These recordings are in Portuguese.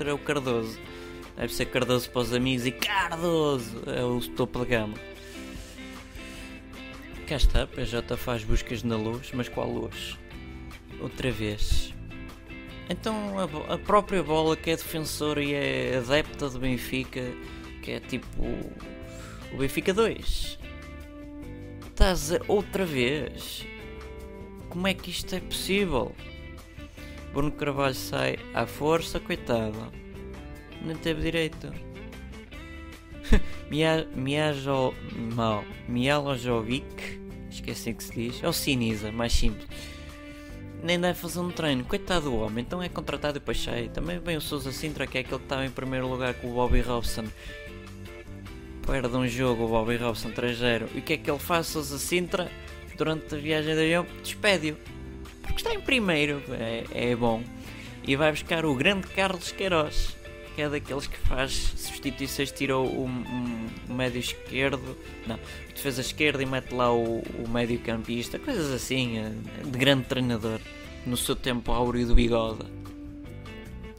Twitter é o Cardoso. Deve ser Cardoso para os amigos e Cardoso é o topo de gama. Cá está, PJ faz buscas na luz, mas qual luz? Outra vez. Então a, a própria bola que é defensora e é adepta do Benfica, que é tipo o Benfica 2. Estás outra vez. Como é que isto é possível? Bruno Carvalho sai à força, coitado. Nem teve direito. Miajo... Mal. Mialojovic. Esqueci que se diz. É o Sinisa, mais simples. Nem deve fazer um treino. Coitado do homem. Então é contratado e sai. Também vem o Sousa Sintra, que é aquele que estava em primeiro lugar com o Bobby Robson. Perde um jogo o Bobby Robson 3-0. E o que é que ele faz, Sousa Sintra? Durante a viagem de avião, despede-o porque está em primeiro, é, é bom. E vai buscar o grande Carlos Queiroz, que é daqueles que faz substituições, tirou o, médio esquerdo, não, defesa esquerda e mete lá o, o médio campista, coisas assim, é, de grande treinador, no seu tempo áureo do bigode.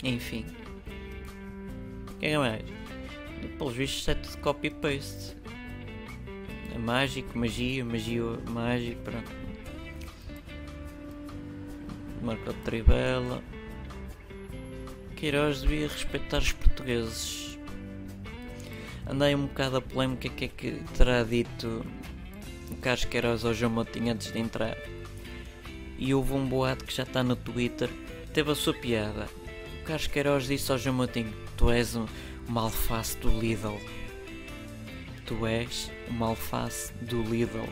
Enfim. Quem é, é mais? Pelos vistos é tudo copy-paste. É mágico, magia, magia, mágico, pronto marca de Trivela. Queiroz devia respeitar os portugueses. Andei um bocado a polémica que é que terá dito o Carlos Queiroz ao João Moutinho antes de entrar. E houve um boato que já está no Twitter, teve a sua piada. O Carlos Queiroz disse ao João Moutinho: Tu és um, uma alface do Lidl. Tu és uma alface do Lidl.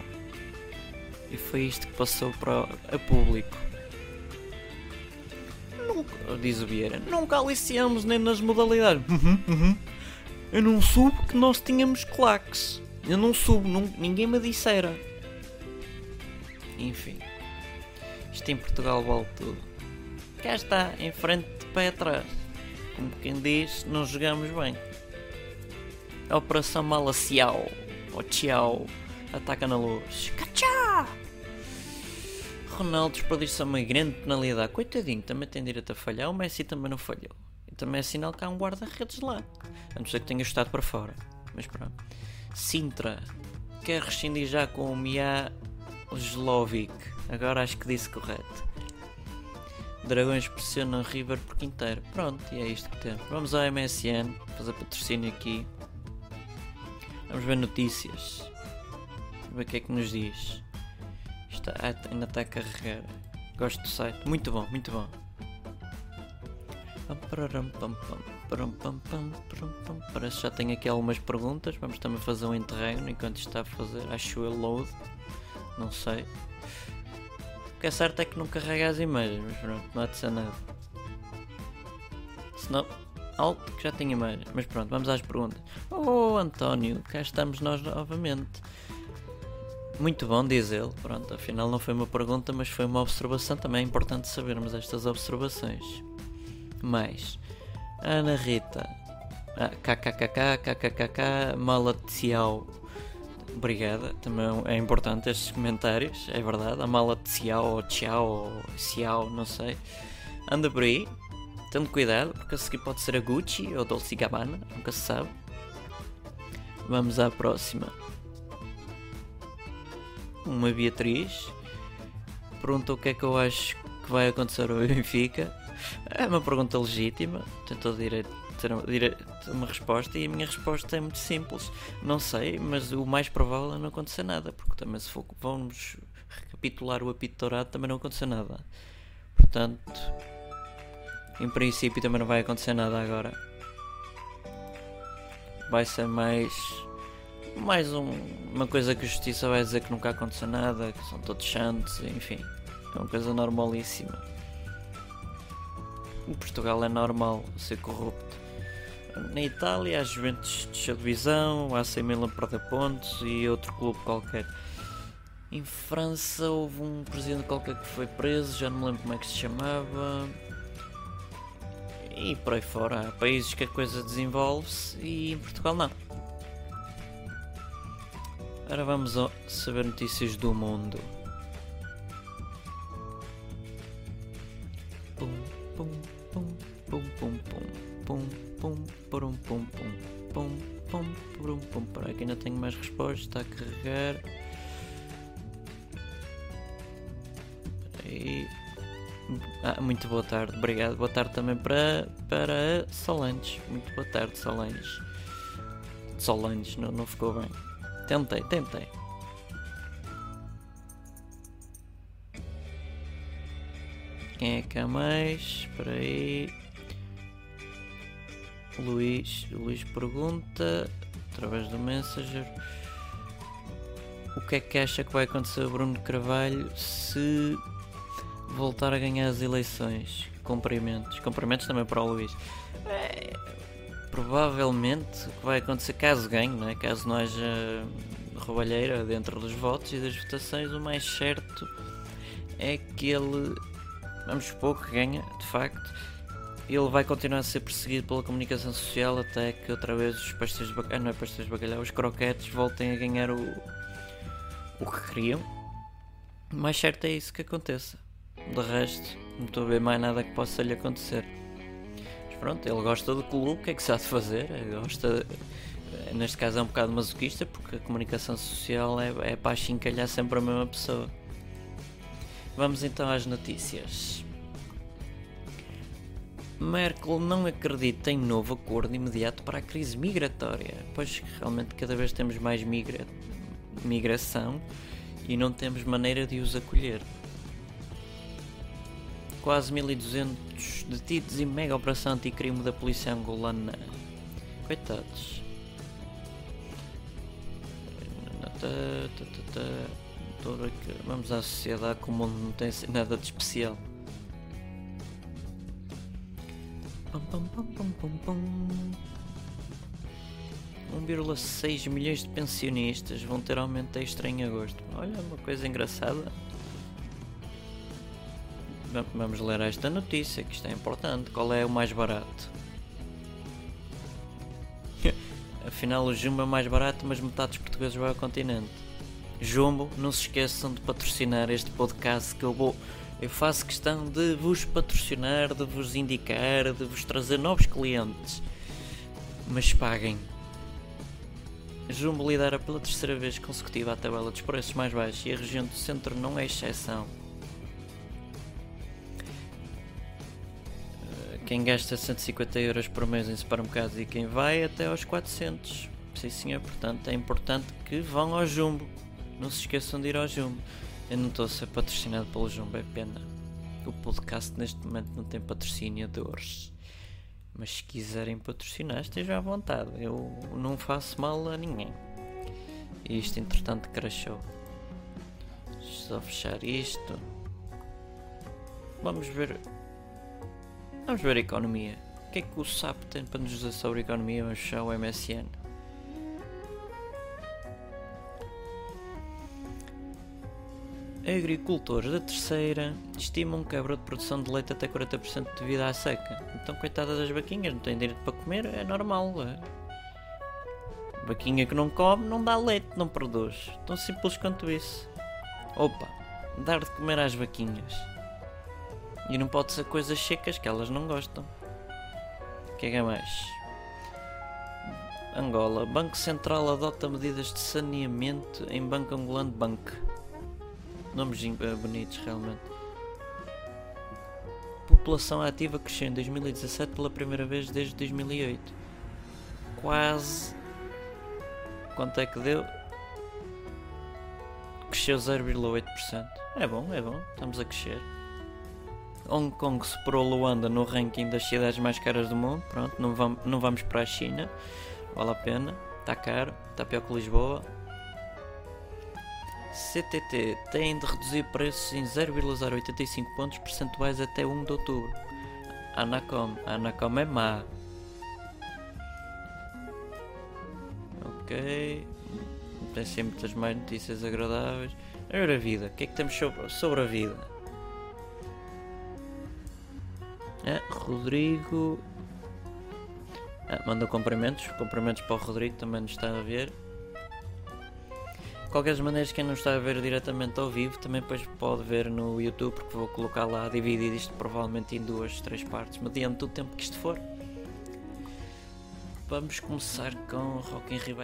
E foi isto que passou para o público diz o Vieira, nunca aliciamos nem nas modalidades. Uhum, uhum. Eu não soube que nós tínhamos claques. Eu não soube, não, ninguém me dissera. Enfim. Isto em Portugal vale tudo. Cá está, em frente de pé atrás. Como quem diz, não jogamos bem. A Operação Malacial, ou Tchau, ataca na luz. Ronaldo desperdiça uma grande penalidade. Coitadinho, também tem direito a falhar. O Messi também não falhou. E também é sinal que há um guarda-redes lá. A não ser que tenha estado para fora. Mas pronto. Sintra quer rescindir já com o Mia Slovic. Agora acho que disse correto. Dragões pressionam River por quinteiro. Pronto, e é isto que temos. Vamos ao MSN, fazer patrocínio aqui. Vamos ver notícias. Vamos ver o que é que nos diz. Está, ainda está a carregar. Gosto do site. Muito bom, muito bom. Parece que já tenho aqui algumas perguntas. Vamos também fazer um interregno enquanto está a fazer. Acho eu load. Não sei. O que é certo é que não carrega as imagens, mas pronto, não há de ser nada. Senão, alto que já tem imagens. Mas pronto, vamos às perguntas. Oh António, cá estamos nós novamente. Muito bom, diz ele. Pronto, afinal não foi uma pergunta, mas foi uma observação. Também é importante sabermos estas observações. Mais. Ana Rita. Ah, kkkk, kkkk, mala de Ciao. Obrigada, também é importante estes comentários, é verdade. A mala de Ciao, ou Ciao, ou Ciao, não sei. Anda por aí, tendo cuidado, porque a seguir pode ser a Gucci ou Dolce Gabbana, nunca se sabe. Vamos à próxima uma Beatriz, perguntou o que é que eu acho que vai acontecer ao Benfica. É uma pergunta legítima, tentou direito ter uma resposta e a minha resposta é muito simples. Não sei, mas o mais provável é não acontecer nada, porque também se for, vamos recapitular o apito dourado também não aconteceu nada. Portanto, em princípio também não vai acontecer nada agora. Vai ser mais mais um, uma coisa que a justiça vai dizer que nunca aconteceu nada, que são todos santos, enfim, é uma coisa normalíssima. Em Portugal é normal ser corrupto. Na Itália, a Juventus de divisão, a AC Milan perde pontos e outro clube qualquer. Em França houve um presidente qualquer que foi preso, já não me lembro como é que se chamava. E por aí fora, há países que a coisa desenvolve-se e em Portugal não. Agora vamos saber notícias do mundo. Pum, pum, pum, pum, pum, pum, pum, pum, pum, pum, pum, pum, pum, pum, pum, aqui ainda tenho mais respostas, está a carregar. E... Ah, muito boa tarde, obrigado. Boa tarde também para, para Solange. Muito boa tarde, Solange. Solange, não, não ficou bem. Tentei, tentei. Quem é que há mais? Espera aí. Luís, Luís pergunta através do Messenger o que é que acha que vai acontecer a Bruno Carvalho se voltar a ganhar as eleições? Cumprimentos. Cumprimentos também para o Luís. É, provavelmente o que vai acontecer caso ganhe, não é? caso não haja roubalheira dentro dos votos e das votações, o mais certo é que ele, vamos supor que ganha, de facto, ele vai continuar a ser perseguido pela comunicação social até que outra vez os pastéis de bacalhau, não é pastéis de bacalhau, os croquetes voltem a ganhar o, o que queriam. O mais certo é isso que aconteça. De resto, não estou a ver mais nada que possa lhe acontecer. Pronto, ele gosta do clube, o que é que se há de fazer? Ele gosta, neste caso é um bocado masoquista, porque a comunicação social é, é para achincalhar sempre a mesma pessoa. Vamos então às notícias. Merkel não acredita em novo acordo imediato para a crise migratória, pois realmente cada vez temos mais migra migração e não temos maneira de os acolher. Quase 1200 detidos em mega operação anticrime da polícia angolana. Coitados. Vamos à sociedade como não tem nada de especial. 1,6 milhões de pensionistas vão ter aumento extra em agosto. Olha, uma coisa engraçada. Vamos ler esta notícia, que isto é importante. Qual é o mais barato? Afinal, o Jumbo é mais barato, mas metade dos portugueses vai ao continente. Jumbo, não se esqueçam de patrocinar este podcast que eu vou eu faço questão de vos patrocinar, de vos indicar, de vos trazer novos clientes. Mas paguem. Jumbo lidera pela terceira vez consecutiva a tabela dos preços mais baixos e a região do centro não é exceção. Quem gasta 150 euros por mês em supermercados e quem vai até aos 400. Sim senhor, portanto é importante que vão ao Jumbo. Não se esqueçam de ir ao Jumbo. Eu não estou a ser patrocinado pelo Jumbo, é pena. O podcast neste momento não tem patrocinadores. Mas se quiserem patrocinar, estejam à vontade. Eu não faço mal a ninguém. E isto entretanto crashou. Só fechar isto. Vamos ver. Vamos ver a economia. O que é que o SAP tem para nos dizer sobre a economia? Vamos fechar o MSN. Agricultores da terceira estimam quebra de produção de leite até 40% devido à seca. Então, coitada das vaquinhas, não têm direito para comer, é normal. É? Vaquinha que não come não dá leite, não produz. Tão simples quanto isso. Opa, dar de comer às vaquinhas. E não pode ser coisas secas que elas não gostam. O que é que é mais? Angola. Banco Central adota medidas de saneamento em Banco Angolano Banco. Nomes eh, bonitos, realmente. População ativa cresceu em 2017 pela primeira vez desde 2008. Quase. Quanto é que deu? Cresceu 0,8%. É bom, é bom, estamos a crescer. Hong Kong superou Luanda no ranking das cidades mais caras do mundo. Pronto, não vamos, não vamos para a China. Vale a pena. Está caro, está pior que Lisboa. CTT tem de reduzir preços em 0,085 pontos percentuais até 1 de outubro. Anacom, Anacom é má. Ok. Tem sempre muitas mais notícias agradáveis. Agora a vida. O que é que temos sobre, sobre a vida? Ah, Rodrigo. Ah, mandou cumprimentos. Cumprimentos para o Rodrigo, também nos está a ver qualquer maneira, quem não está a ver diretamente ao vivo também depois pode ver no YouTube, porque vou colocar lá, dividir isto provavelmente em duas, três partes, mediante o tempo que isto for. vamos começar com Rock in Rio